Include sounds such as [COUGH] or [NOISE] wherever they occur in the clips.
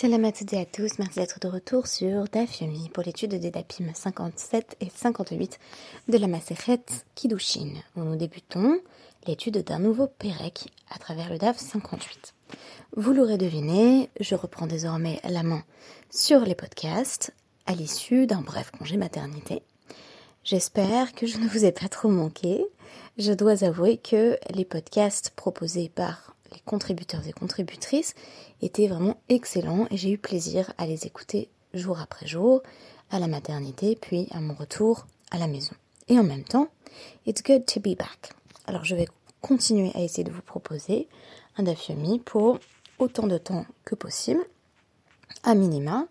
Salam à toutes et à tous, merci d'être de retour sur DAF pour l'étude des DAPIM 57 et 58 de la Maseret Kiddushin, où nous débutons l'étude d'un nouveau Pérec à travers le DAF 58. Vous l'aurez deviné, je reprends désormais la main sur les podcasts à l'issue d'un bref congé maternité. J'espère que je ne vous ai pas trop manqué. Je dois avouer que les podcasts proposés par les contributeurs et contributrices étaient vraiment excellents et j'ai eu plaisir à les écouter jour après jour, à la maternité, puis à mon retour à la maison. Et en même temps, it's good to be back. Alors je vais continuer à essayer de vous proposer un dafyomi pour autant de temps que possible, à minima,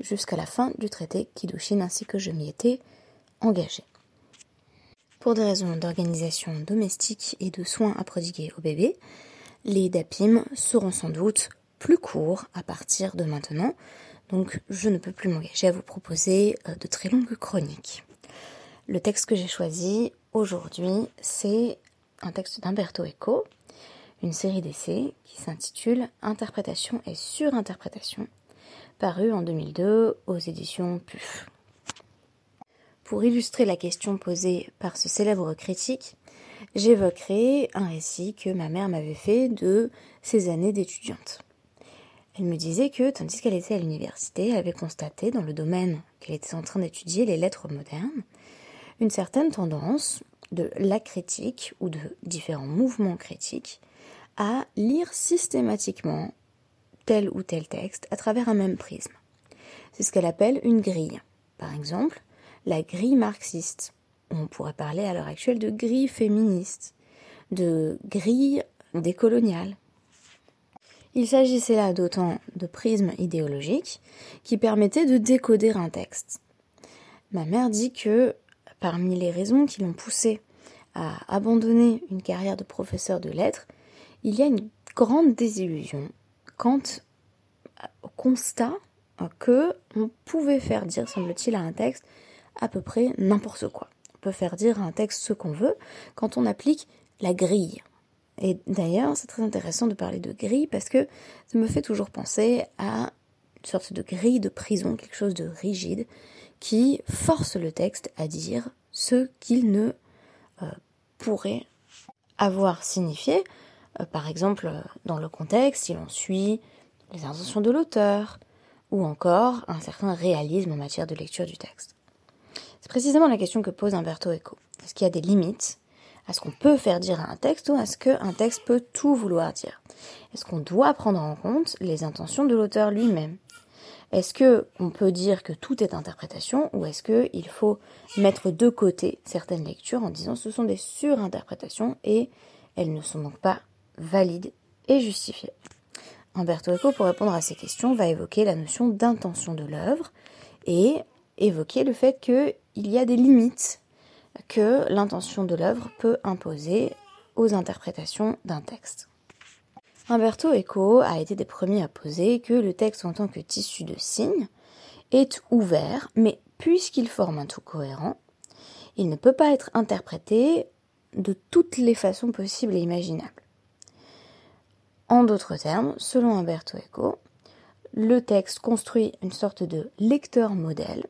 jusqu'à la fin du traité Kiddushin ainsi que je m'y étais engagée. Pour des raisons d'organisation domestique et de soins à prodiguer au bébé, les DAPIM seront sans doute plus courts à partir de maintenant, donc je ne peux plus m'engager à vous proposer euh, de très longues chroniques. Le texte que j'ai choisi aujourd'hui, c'est un texte d'Umberto Eco, une série d'essais qui s'intitule Interprétation et surinterprétation, paru en 2002 aux éditions PUF. Pour illustrer la question posée par ce célèbre critique, j'évoquerai un récit que ma mère m'avait fait de ses années d'étudiante. Elle me disait que, tandis qu'elle était à l'université, elle avait constaté, dans le domaine qu'elle était en train d'étudier, les lettres modernes, une certaine tendance de la critique ou de différents mouvements critiques à lire systématiquement tel ou tel texte à travers un même prisme. C'est ce qu'elle appelle une grille. Par exemple, la grille marxiste, on pourrait parler à l'heure actuelle de grille féministe, de grille décoloniale. Il s'agissait là d'autant de prismes idéologiques qui permettaient de décoder un texte. Ma mère dit que parmi les raisons qui l'ont poussée à abandonner une carrière de professeur de lettres, il y a une grande désillusion quant au constat que on pouvait faire dire, semble-t-il, à un texte à peu près n'importe quoi peut faire dire à un texte ce qu'on veut quand on applique la grille. Et d'ailleurs, c'est très intéressant de parler de grille parce que ça me fait toujours penser à une sorte de grille de prison, quelque chose de rigide, qui force le texte à dire ce qu'il ne euh, pourrait avoir signifié. Euh, par exemple, dans le contexte, si l'on suit les intentions de l'auteur, ou encore un certain réalisme en matière de lecture du texte. C'est précisément la question que pose Umberto Eco. Est-ce qu'il y a des limites à ce qu'on peut faire dire à un texte ou à ce qu'un texte peut tout vouloir dire? Est-ce qu'on doit prendre en compte les intentions de l'auteur lui-même? Est-ce que on peut dire que tout est interprétation ou est-ce qu'il faut mettre de côté certaines lectures en disant ce sont des surinterprétations et elles ne sont donc pas valides et justifiées? Umberto Eco, pour répondre à ces questions, va évoquer la notion d'intention de l'œuvre et évoquer le fait qu'il y a des limites que l'intention de l'œuvre peut imposer aux interprétations d'un texte. Umberto Eco a été des premiers à poser que le texte en tant que tissu de signes est ouvert, mais puisqu'il forme un tout cohérent, il ne peut pas être interprété de toutes les façons possibles et imaginables. En d'autres termes, selon Umberto Eco, le texte construit une sorte de lecteur modèle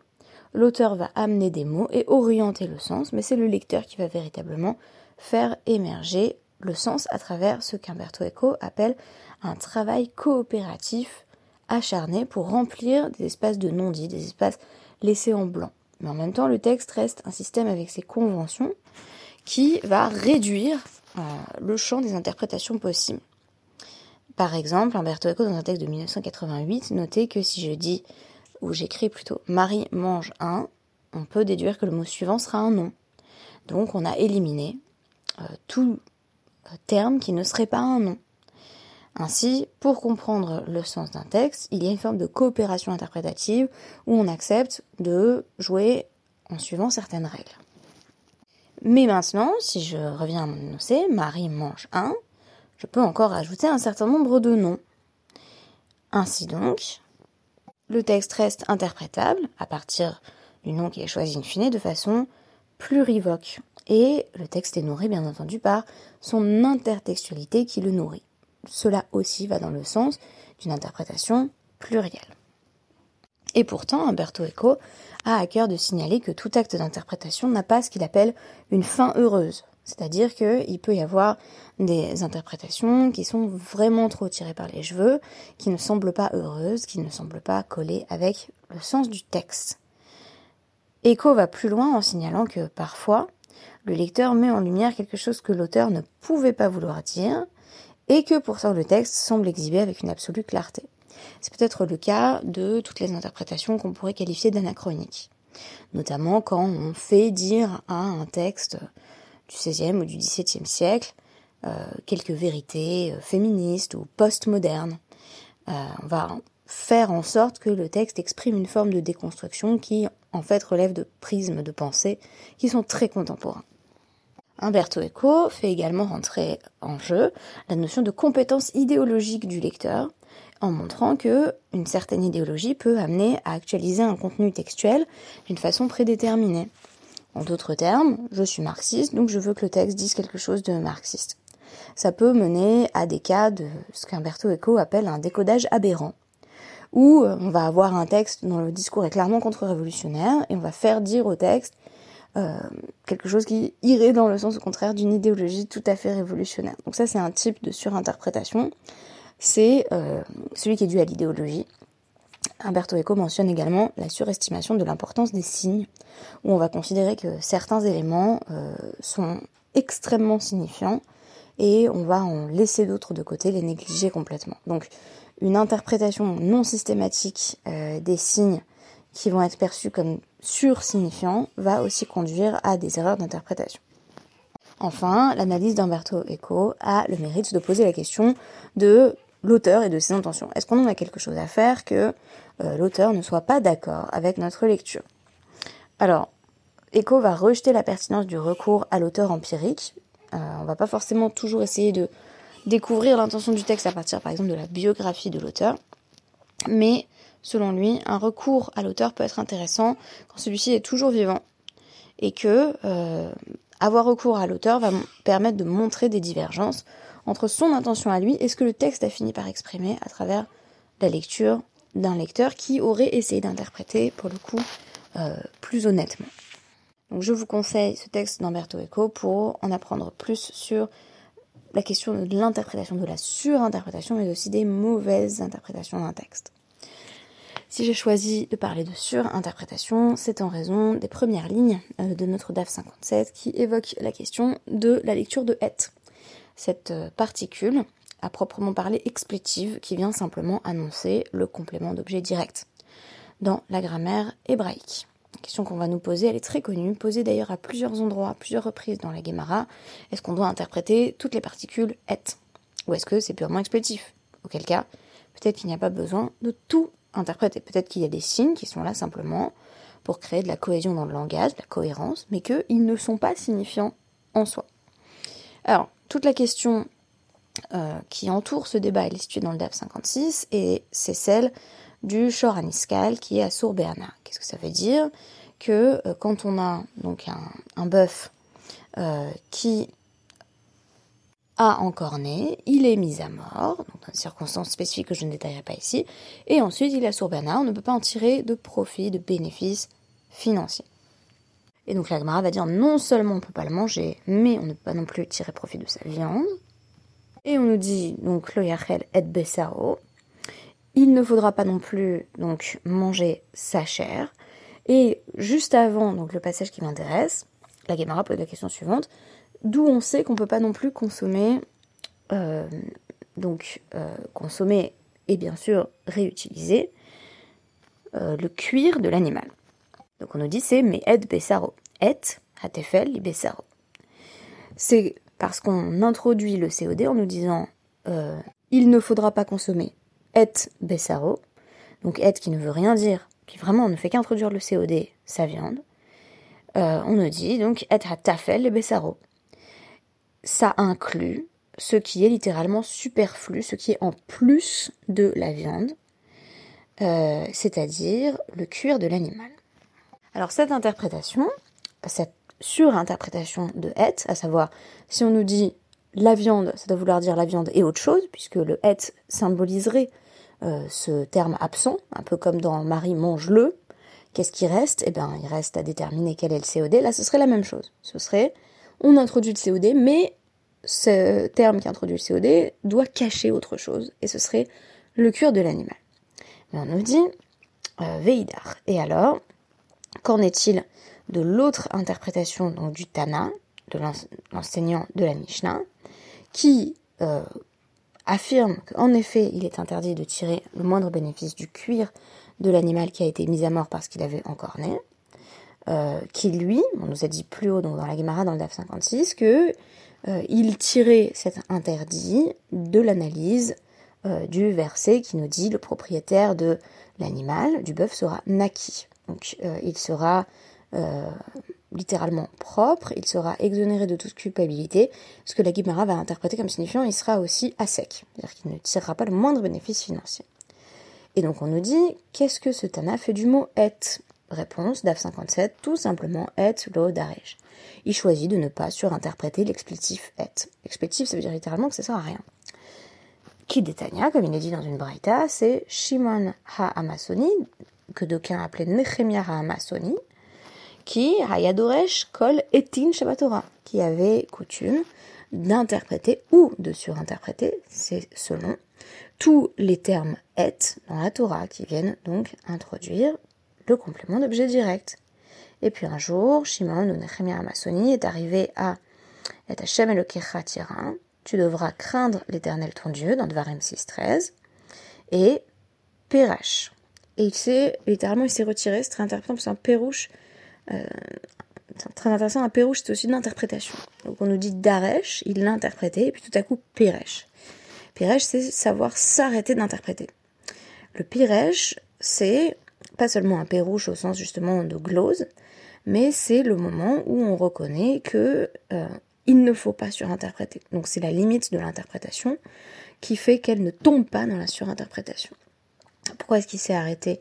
l'auteur va amener des mots et orienter le sens, mais c'est le lecteur qui va véritablement faire émerger le sens à travers ce qu'Umberto Eco appelle un travail coopératif acharné pour remplir des espaces de non-dits, des espaces laissés en blanc. Mais en même temps, le texte reste un système avec ses conventions qui va réduire euh, le champ des interprétations possibles. Par exemple, Umberto Eco, dans un texte de 1988, notait que si je dis où j'écris plutôt Marie mange un, on peut déduire que le mot suivant sera un nom. Donc on a éliminé euh, tout euh, terme qui ne serait pas un nom. Ainsi, pour comprendre le sens d'un texte, il y a une forme de coopération interprétative où on accepte de jouer en suivant certaines règles. Mais maintenant, si je reviens à mon énoncé, Marie mange un, je peux encore ajouter un certain nombre de noms. Ainsi donc, le texte reste interprétable à partir du nom qui est choisi in fine de façon plurivoque. Et le texte est nourri bien entendu par son intertextualité qui le nourrit. Cela aussi va dans le sens d'une interprétation pluriel. Et pourtant, Umberto Eco a à cœur de signaler que tout acte d'interprétation n'a pas ce qu'il appelle une fin heureuse. C'est-à-dire qu'il peut y avoir des interprétations qui sont vraiment trop tirées par les cheveux, qui ne semblent pas heureuses, qui ne semblent pas coller avec le sens du texte. Eco va plus loin en signalant que parfois, le lecteur met en lumière quelque chose que l'auteur ne pouvait pas vouloir dire, et que pourtant le texte semble exhiber avec une absolue clarté. C'est peut-être le cas de toutes les interprétations qu'on pourrait qualifier d'anachroniques, notamment quand on fait dire à un texte du XVIe ou du XVIIe siècle euh, quelques vérités euh, féministes ou postmodernes. Euh, on va faire en sorte que le texte exprime une forme de déconstruction qui en fait relève de prismes de pensée qui sont très contemporains. Umberto Eco fait également rentrer en jeu la notion de compétence idéologique du lecteur, en montrant que une certaine idéologie peut amener à actualiser un contenu textuel d'une façon prédéterminée. En d'autres termes, je suis marxiste, donc je veux que le texte dise quelque chose de marxiste. Ça peut mener à des cas de ce qu'Umberto Eco appelle un décodage aberrant, où on va avoir un texte dont le discours est clairement contre-révolutionnaire, et on va faire dire au texte euh, quelque chose qui irait dans le sens contraire d'une idéologie tout à fait révolutionnaire. Donc ça c'est un type de surinterprétation, c'est euh, celui qui est dû à l'idéologie. Umberto Eco mentionne également la surestimation de l'importance des signes, où on va considérer que certains éléments euh, sont extrêmement signifiants et on va en laisser d'autres de côté, les négliger complètement. Donc une interprétation non systématique des signes qui vont être perçus comme sursignifiants va aussi conduire à des erreurs d'interprétation. Enfin, l'analyse d'Umberto Eco a le mérite de poser la question de l'auteur et de ses intentions. Est-ce qu'on en a quelque chose à faire que euh, l'auteur ne soit pas d'accord avec notre lecture. Alors, Eco va rejeter la pertinence du recours à l'auteur empirique. Euh, on va pas forcément toujours essayer de découvrir l'intention du texte à partir, par exemple, de la biographie de l'auteur, mais selon lui, un recours à l'auteur peut être intéressant quand celui-ci est toujours vivant. Et que euh, avoir recours à l'auteur va permettre de montrer des divergences entre son intention à lui et ce que le texte a fini par exprimer à travers la lecture d'un lecteur qui aurait essayé d'interpréter, pour le coup, euh, plus honnêtement. Donc je vous conseille ce texte d'Umberto Eco pour en apprendre plus sur la question de l'interprétation, de la surinterprétation, mais aussi des mauvaises interprétations d'un texte. Si j'ai choisi de parler de surinterprétation, c'est en raison des premières lignes euh, de notre DAF 57 qui évoquent la question de la lecture de het. Cette euh, particule, à proprement parler explétive, qui vient simplement annoncer le complément d'objet direct dans la grammaire hébraïque. La question qu'on va nous poser, elle est très connue, posée d'ailleurs à plusieurs endroits, à plusieurs reprises dans la Gemara. Est-ce qu'on doit interpréter toutes les particules het Ou est-ce que c'est purement explétif? Auquel cas, peut-être qu'il n'y a pas besoin de tout interpréter. Peut-être qu'il y a des signes qui sont là simplement pour créer de la cohésion dans le langage, de la cohérence, mais qu'ils ne sont pas signifiants en soi. Alors, toute la question euh, qui entoure ce débat, elle est située dans le DAF 56, et c'est celle du shor aniscal qui est à Sourberna. Qu'est-ce que ça veut dire? Que euh, quand on a donc un, bœuf euh, qui a encore né, il est mis à mort, dans des circonstances spécifiques que je ne détaillerai pas ici, et ensuite il est sur on ne peut pas en tirer de profit, de bénéfices financiers. Et donc la va dire non seulement on ne peut pas le manger, mais on ne peut pas non plus tirer profit de sa viande. Et on nous dit donc lo yachel et besaro, il ne faudra pas non plus donc manger sa chair. Et juste avant donc le passage qui m'intéresse, la Gemara pose la question suivante D'où on sait qu'on ne peut pas non plus consommer, euh, donc euh, consommer et bien sûr réutiliser euh, le cuir de l'animal. Donc on nous dit c'est mais et besaro. Et hatefel li besaro. C'est parce qu'on introduit le COD en nous disant il ne faudra pas consommer et besaro. Donc et qui ne veut rien dire, qui vraiment ne fait qu'introduire le COD, sa viande. on nous dit donc et hatafel li besaro ça inclut ce qui est littéralement superflu, ce qui est en plus de la viande, euh, c'est-à-dire le cuir de l'animal. Alors cette interprétation, cette surinterprétation de het, à savoir si on nous dit la viande, ça doit vouloir dire la viande et autre chose, puisque le het symboliserait ce terme absent, un peu comme dans Marie mange-le. Qu'est-ce qui reste? Eh bien, il reste à déterminer quel est le COD. Là, ce serait la même chose. Ce serait, on introduit le COD, mais ce terme qui introduit le COD doit cacher autre chose, et ce serait le cuir de l'animal. Mais on nous dit euh, Veidar. Et alors, qu'en est-il? De l'autre interprétation du Tana, de l'enseignant de la Mishnah, qui euh, affirme qu'en effet, il est interdit de tirer le moindre bénéfice du cuir de l'animal qui a été mis à mort parce qu'il avait encore né, euh, qui lui, on nous a dit plus haut dans la Gemara dans le DAF 56 que euh, il tirait cet interdit de l'analyse du verset qui nous dit le propriétaire de l'animal, du bœuf, sera naki. Donc il sera littéralement propre, il sera exonéré de toute culpabilité, ce que la Gemara va interpréter comme signifiant il sera aussi à sec, c'est-à-dire qu'il ne tirera pas le moindre bénéfice financier. Et donc on nous dit, qu'est-ce que ce Tana fait du mot et Réponse DAF 57, tout simplement et lo daresh. Il choisit de ne pas surinterpréter l'explétif et. L'explétif, ça veut dire littéralement que ça sert à rien. Qui détania, comme il est dit dans une braïta, c'est Shimon ha-Amasoni, que d'aucuns appelaient Nechemia ha-Amasoni, qui, kol etin Shabbatora, qui avait coutume d'interpréter ou de surinterpréter, c'est selon, tous les termes et dans la Torah qui viennent donc introduire le complément d'objet direct. Et puis un jour, Shimon ou Nechemia Amasoni est arrivé à Et tu devras craindre l'éternel ton Dieu dans Dvarim 6.13 et Pérash. Et il s'est, littéralement, il s'est retiré, c'est très intéressant, parce qu'un Pérouche, euh, très intéressant, un Pérouche, c'est aussi une interprétation. Donc on nous dit Daresh, il l'a interprété, et puis tout à coup Péresh. Piresh, c'est savoir s'arrêter d'interpréter. Le Piresh, c'est pas seulement un pérouche au sens justement de glose, mais c'est le moment où on reconnaît que euh, il ne faut pas surinterpréter. Donc c'est la limite de l'interprétation qui fait qu'elle ne tombe pas dans la surinterprétation. Pourquoi est-ce qu'il s'est arrêté?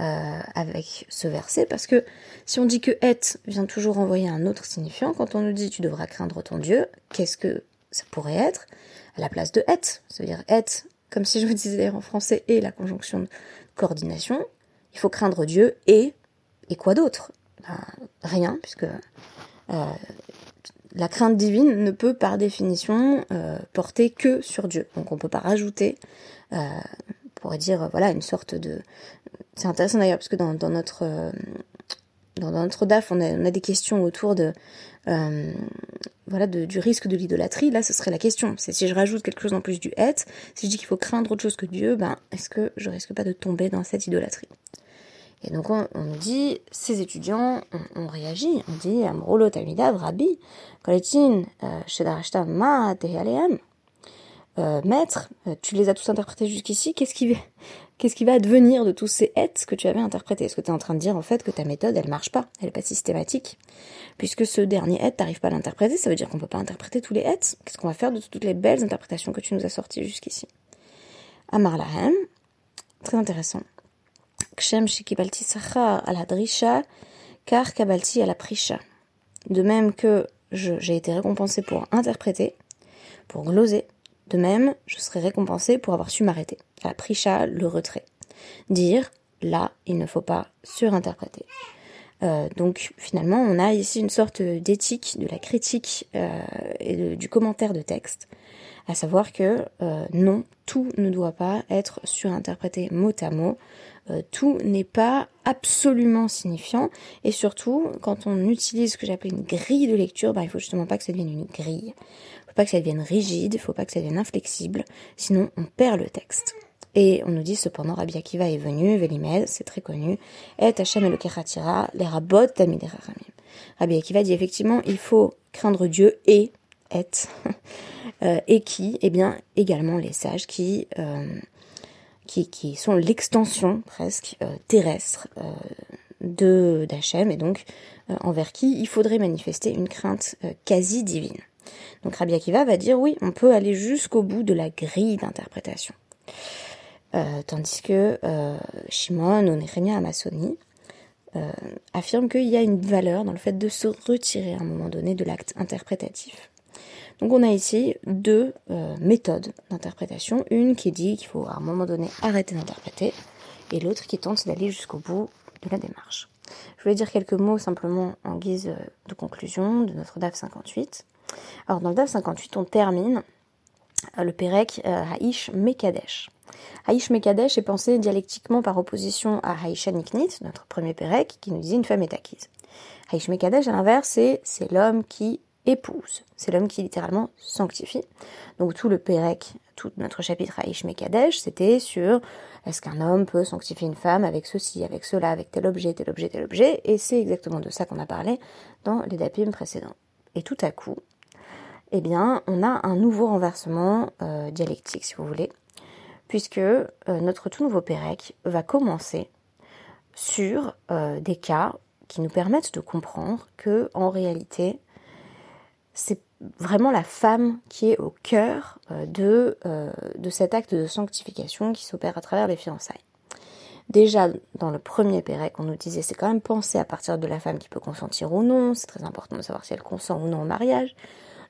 Euh, avec ce verset Parce que si on dit que et vient toujours envoyer un autre signifiant, quand on nous dit tu devras craindre ton Dieu, qu'est-ce que ça pourrait être? À la place de et. Ça veut dire et, comme si je me disais en français, et la conjonction de coordination. Il faut craindre Dieu et, et quoi d'autre? Ben, Rien, puisque euh, la crainte divine ne peut par définition euh, porter que sur Dieu. Donc on ne peut pas rajouter, on pourrait dire, voilà, une sorte de... C'est intéressant d'ailleurs, parce que dans, notre... Euh, dans, notre DAF, on a, on des questions autour de euh, voilà, du risque de l'idolâtrie, là ce serait la question. C'est si je rajoute quelque chose en plus du et, si je dis qu'il faut craindre autre chose que Dieu, ben est-ce que je risque pas de tomber dans cette idolâtrie? Et donc on, dit, ces étudiants ont, réagi, on dit Amrolo Rabbi, Koletin, euh, Shedarashta Ma euh, maître, tu les as tous interprétés jusqu'ici, qu'est-ce qui, qu'est-ce qui va advenir de tous ces hêtes que tu avais interprétés? Est-ce que tu es en train de dire en fait que ta méthode, elle marche pas, elle est pas systématique Puisque ce dernier tu t'arrives pas à l'interpréter, ça veut dire qu'on peut pas interpréter tous les hêtes. Qu'est-ce qu'on va faire de toutes les belles interprétations que tu nous as sorties jusqu'ici? Amar Lahem, très intéressant. Kshem shikibalti sachar ala drisha, kar. De même que j'ai été récompensé pour interpréter, pour gloser, de même, je serai récompensé pour avoir su m'arrêter. La prisha, le retrait. Dire, là, il ne faut pas surinterpréter. Euh, donc finalement, on a ici une sorte d'éthique, de la critique euh, et du commentaire de texte, à savoir que euh, non, tout ne doit pas être surinterprété mot à mot, tout n'est pas absolument signifiant, et surtout, quand on utilise ce que j'appelle une grille de lecture, bah, il faut justement pas que ça devienne une grille. Faut pas que ça devienne rigide, il faut pas que ça devienne inflexible, sinon on perd le texte. Et on nous dit cependant Rabbi Akiva est venu, Vélimed, c'est très connu, et Hachem Keratira, les rabot Talmid Rabbi Akiva dit effectivement, il faut craindre Dieu et [LAUGHS] euh, et qui, eh bien, également les sages qui, euh, qui, sont l'extension presque euh, terrestre de d'Hachem, et donc envers qui il faudrait manifester une crainte quasi divine. Donc Rabbi Akiva va dire oui, on peut aller jusqu'au bout de la grille d'interprétation. Euh, tandis que euh, Shimon ou Nehemia Amasoni euh, affirme qu'il y a une valeur dans le fait de se retirer à un moment donné de l'acte interprétatif. Donc on a ici deux euh, méthodes d'interprétation. Une qui dit qu'il faut à un moment donné arrêter d'interpréter et l'autre qui tente d'aller jusqu'au bout de la démarche. Je voulais dire quelques mots simplement en guise euh, de conclusion de notre DAF 58. Alors dans le DAF 58, on termine euh, le Pérec Haïsh Mekadesh. Haïsh Mekadesh est pensé dialectiquement par opposition à Haïsha Niknit, notre premier Pérec, qui nous dit une femme est acquise. Haïsh Mekadesh, à l'inverse, c'est l'homme qui épouse. C'est l'homme qui littéralement sanctifie. Donc tout le Pérec, tout notre chapitre Haïsh Mekadesh, c'était sur est-ce qu'un homme peut sanctifier une femme avec ceci, avec cela, avec tel objet, tel objet, tel objet, et c'est exactement de ça qu'on a parlé dans les dapim précédents. Et tout à coup, eh bien, on a un nouveau renversement euh, dialectique, si vous voulez, puisque euh, notre tout nouveau Pérec va commencer sur euh, des cas qui nous permettent de comprendre que, en réalité, c'est vraiment la femme qui est au cœur euh, de, euh, de cet acte de sanctification qui s'opère à travers les fiançailles. Déjà, dans le premier Pérec, on nous disait c'est quand même penser à partir de la femme qui peut consentir ou non, c'est très important de savoir si elle consent ou non au mariage.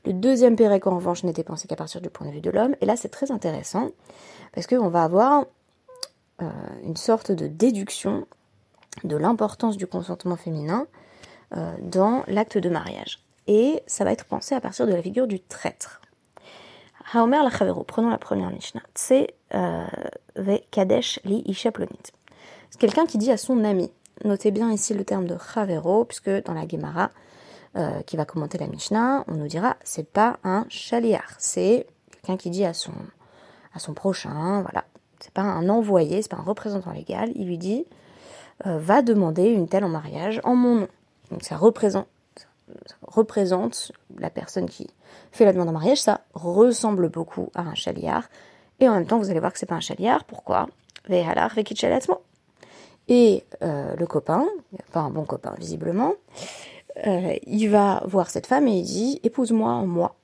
Le deuxième Pérec, en revanche, n'était pensé qu'à partir du point de vue de l'homme, et là c'est très intéressant, parce qu'on va avoir euh, une sorte de déduction de l'importance du consentement féminin dans l'acte de mariage et ça va être pensé à partir de la figure du traître. Haomer la prenons la première Mishnah. C'est euh, Kadesh li Ishaplonit. C'est quelqu'un qui dit à son ami. Notez bien ici le terme de Chavero, puisque dans la Gemara, euh, qui va commenter la Mishnah, on nous dira c'est pas un chaliar, c'est quelqu'un qui dit à son, à son prochain, voilà. C'est pas un envoyé, c'est pas un représentant légal. Il lui dit euh, va demander une telle en mariage en mon nom. Donc ça représente représente la personne qui fait la demande en mariage, ça ressemble beaucoup à un chaliard. Et en même temps, vous allez voir que c'est pas un chaliard. Pourquoi? Et euh, le copain, pas un bon copain visiblement, euh, il va voir cette femme et il dit Épouse-moi en moi.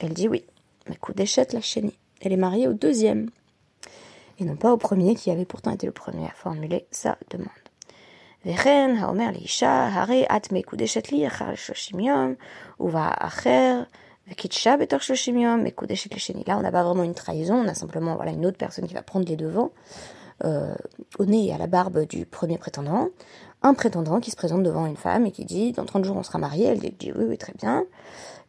Elle dit oui. Mais coup d'échette la chénie. Elle est mariée au deuxième. Et non pas au premier qui avait pourtant été le premier à formuler sa demande. וכן האומר לאישה, הרי את מקודשת לי אחר שלושים יום, ובאחר וקידשה בתוך שלושים יום, מקודשת לשני. Là, on n'a pas vraiment une trahison, on a simplement voilà, une autre personne qui va prendre les devants, euh, au nez et à la barbe du premier prétendant. Un prétendant qui se présente devant une femme et qui dit dans 30 jours on sera mariés, elle dit oui, oui, très bien.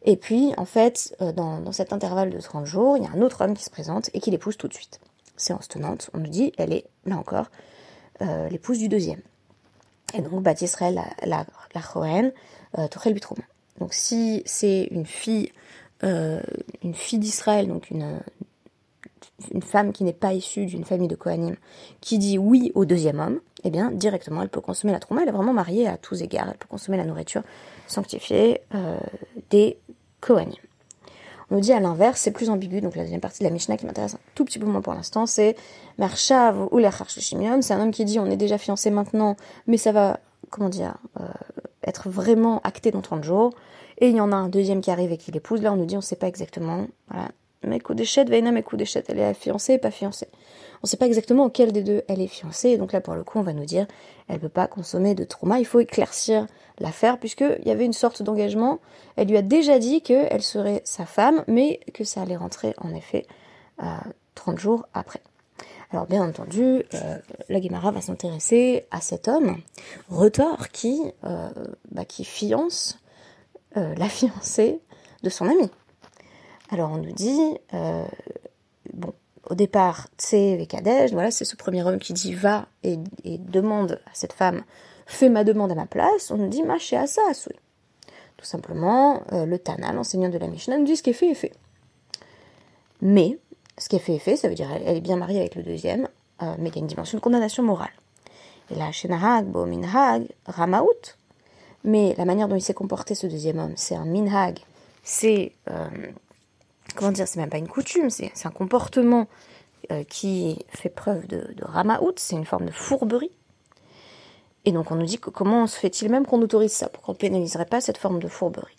Et puis, en fait, euh, dans, dans cet intervalle de 30 jours, il y a un autre homme qui se présente et qui l'épouse tout de suite. Séance tenante, on nous dit, elle est, là encore, euh, l'épouse du deuxième. Et donc, Bat Israël, la, la, Chohen, euh, Bitrum. Donc, si c'est une fille, euh, une fille d'Israël, donc une, une femme qui n'est pas issue d'une famille de Kohanim, qui dit oui au deuxième homme, eh bien, directement, elle peut consommer la trouma. Elle est vraiment mariée à tous égards. Elle peut consommer la nourriture sanctifiée euh, des Kohanim. On nous dit à l'inverse, c'est plus ambigu, donc la deuxième partie de la Mishnah qui m'intéresse un tout petit peu moins pour l'instant, c'est Marshav ou c'est un homme qui dit on est déjà fiancé maintenant, mais ça va, comment dire, euh, être vraiment acté dans 30 jours. Et il y en a un deuxième qui arrive et qui l'épouse, là on nous dit on sait pas exactement, voilà. D'échette, Veina, d'échette, elle est fiancée, pas fiancée. On sait pas exactement auquel des deux elle est fiancée, donc là pour le coup on va nous dire elle peut pas consommer de trauma, il faut éclaircir l'affaire, puisqu'il y avait une sorte d'engagement. Elle lui a déjà dit qu'elle serait sa femme, mais que ça allait rentrer en effet euh, 30 jours après. Alors bien entendu, euh, la Guémara va s'intéresser à cet homme, Retor, qui, euh, bah, qui fiance euh, la fiancée de son ami. Alors on nous dit, bon, au départ, Tse Kadesh, voilà, c'est ce premier homme qui dit va et, et demande à cette femme fait ma demande à ma place, on nous dit ma chez Asa Tout simplement, euh, le Tana, l'enseignant de la Mishnah, nous dit ce qui est fait est fait. Mais, ce qui est fait est fait, ça veut dire elle est bien mariée avec le deuxième, euh, mais il y a une dimension de condamnation morale. Et là, Shenahag, Bo Minhag, Ramaout. Mais la manière dont il s'est comporté, ce deuxième homme, c'est un Minhag, c'est. Euh, comment dire, c'est même pas une coutume, c'est un comportement qui fait preuve de, Ramaout, c'est une forme de fourberie. Et donc on nous dit comment se fait-il même qu'on autorise ça, pour qu'on ne pénaliserait pas cette forme de fourberie?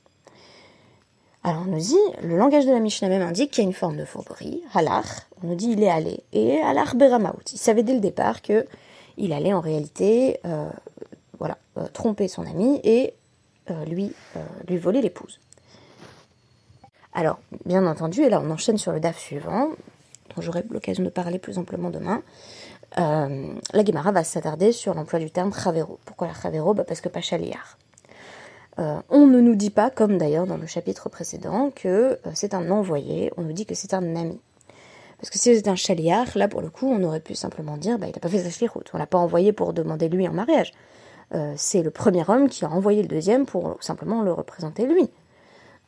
Alors on nous dit, le langage de la Mishnah même indique qu'il y a une forme de fourberie, halach, on nous dit il est allé, et halach beramaout, il savait dès le départ que il allait en réalité euh, voilà, euh, tromper son ami et euh, lui, lui voler l'épouse. Alors, bien entendu, et là on enchaîne sur le DAF suivant, dont j'aurai l'occasion de parler plus amplement demain, euh, la Gemara va s'attarder sur l'emploi du terme Chavero. Pourquoi la Chavero bah Parce que pas Chaliar. Euh, on ne nous dit pas, comme d'ailleurs dans le chapitre précédent, que euh, c'est un envoyé, on nous dit que c'est un ami. Parce que si c'était un chaliar, là pour le coup, on aurait pu simplement dire, bah, il n'a pas fait sa shlichut, on l'a pas envoyé pour demander lui en mariage. c'est le premier homme qui a envoyé le deuxième pour simplement le représenter lui.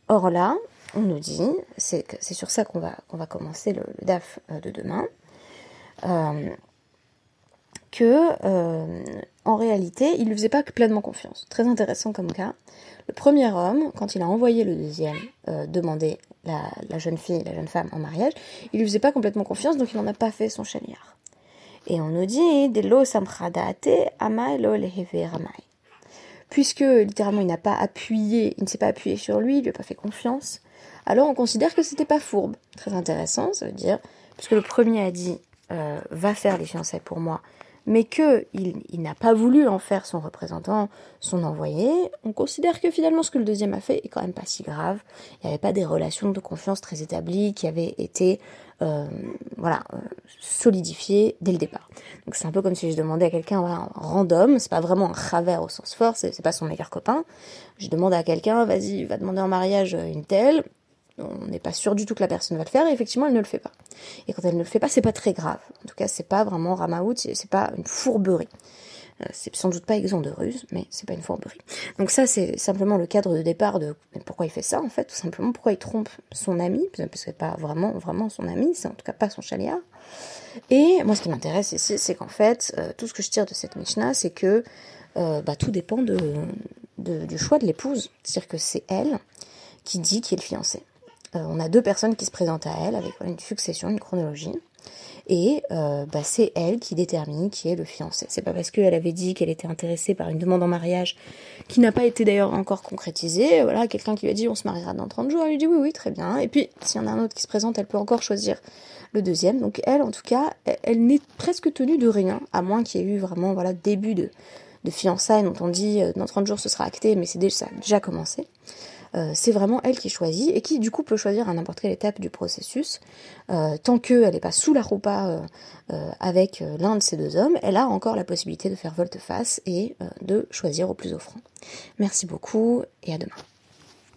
Or là, on nous dit, c'est sur ça qu'on va, commencer le, DAF de demain, que euh, en réalité, il ne lui faisait pas pleinement confiance. Très intéressant comme cas. Le premier homme, quand il a envoyé le deuxième euh, demander la, jeune fille, la jeune femme en mariage, il lui faisait pas complètement confiance, donc il n'en a pas fait son chaliar. Et on nous dit de lo amai lo Puisque littéralement il n'a pas appuyé, il ne s'est pas appuyé sur lui, il lui a pas fait confiance, alors on considère que c'était pas fourbe. Très intéressant, ça veut dire, puisque le premier a dit euh, va faire les fiançailles pour moi, mais qu'il il, n'a pas voulu en faire son représentant, son envoyé, on considère que finalement ce que le deuxième a fait est quand même pas si grave. Il n'y avait pas des relations de confiance très établies qui avaient été euh, voilà, euh, solidifiées dès le départ. Donc c'est un peu comme si je demandais à quelqu'un voilà, random, c'est pas vraiment un travers au sens fort, c'est pas son meilleur copain. Je demande à quelqu'un, vas-y, va demander en mariage une telle, on n'est pas sûr du tout que la personne va le faire, et effectivement, elle ne le fait pas. Et quand elle ne le fait pas, c'est pas très grave. En tout cas, c'est pas vraiment ramaout, c'est pas une fourberie. Euh, c'est sans doute pas exempt de ruse, mais c'est pas une fourberie. Donc ça, c'est simplement le cadre de départ de pourquoi il fait ça, en fait, tout simplement pourquoi il trompe son ami, parce que c'est pas vraiment, vraiment son ami, c'est en tout cas pas son chaliard. Et moi, ce qui m'intéresse ici, c'est qu'en fait, euh, tout ce que je tire de cette Mishnah, c'est que euh, bah, tout dépend de, du choix de l'épouse. C'est-à-dire que c'est elle qui dit qui est le fiancé. Euh, on a deux personnes qui se présentent à elle avec une succession, une chronologie. Et euh, bah, c'est elle qui détermine qui est le fiancé. C'est pas parce qu'elle avait dit qu'elle était intéressée par une demande en mariage qui n'a pas été d'ailleurs encore concrétisée. Voilà, quelqu'un qui lui a dit on se mariera dans 30 jours, elle lui dit oui, oui, très bien. Et puis, s'il y en a un autre qui se présente, elle peut encore choisir le deuxième. Donc elle, en tout cas, elle, n'est presque tenue de rien, à moins qu'il y ait eu vraiment voilà début de, fiançailles dont on dit euh, dans 30 jours ce sera acté, mais c'est déjà, déjà commencé. Euh, c'est vraiment elle qui choisit et qui du coup peut choisir à n'importe quelle étape du processus. Euh, tant qu'elle n'est pas sous la roupa euh, avec l'un de ces deux hommes, elle a encore la possibilité de faire volte-face et de choisir au plus offrant. Merci beaucoup et à demain.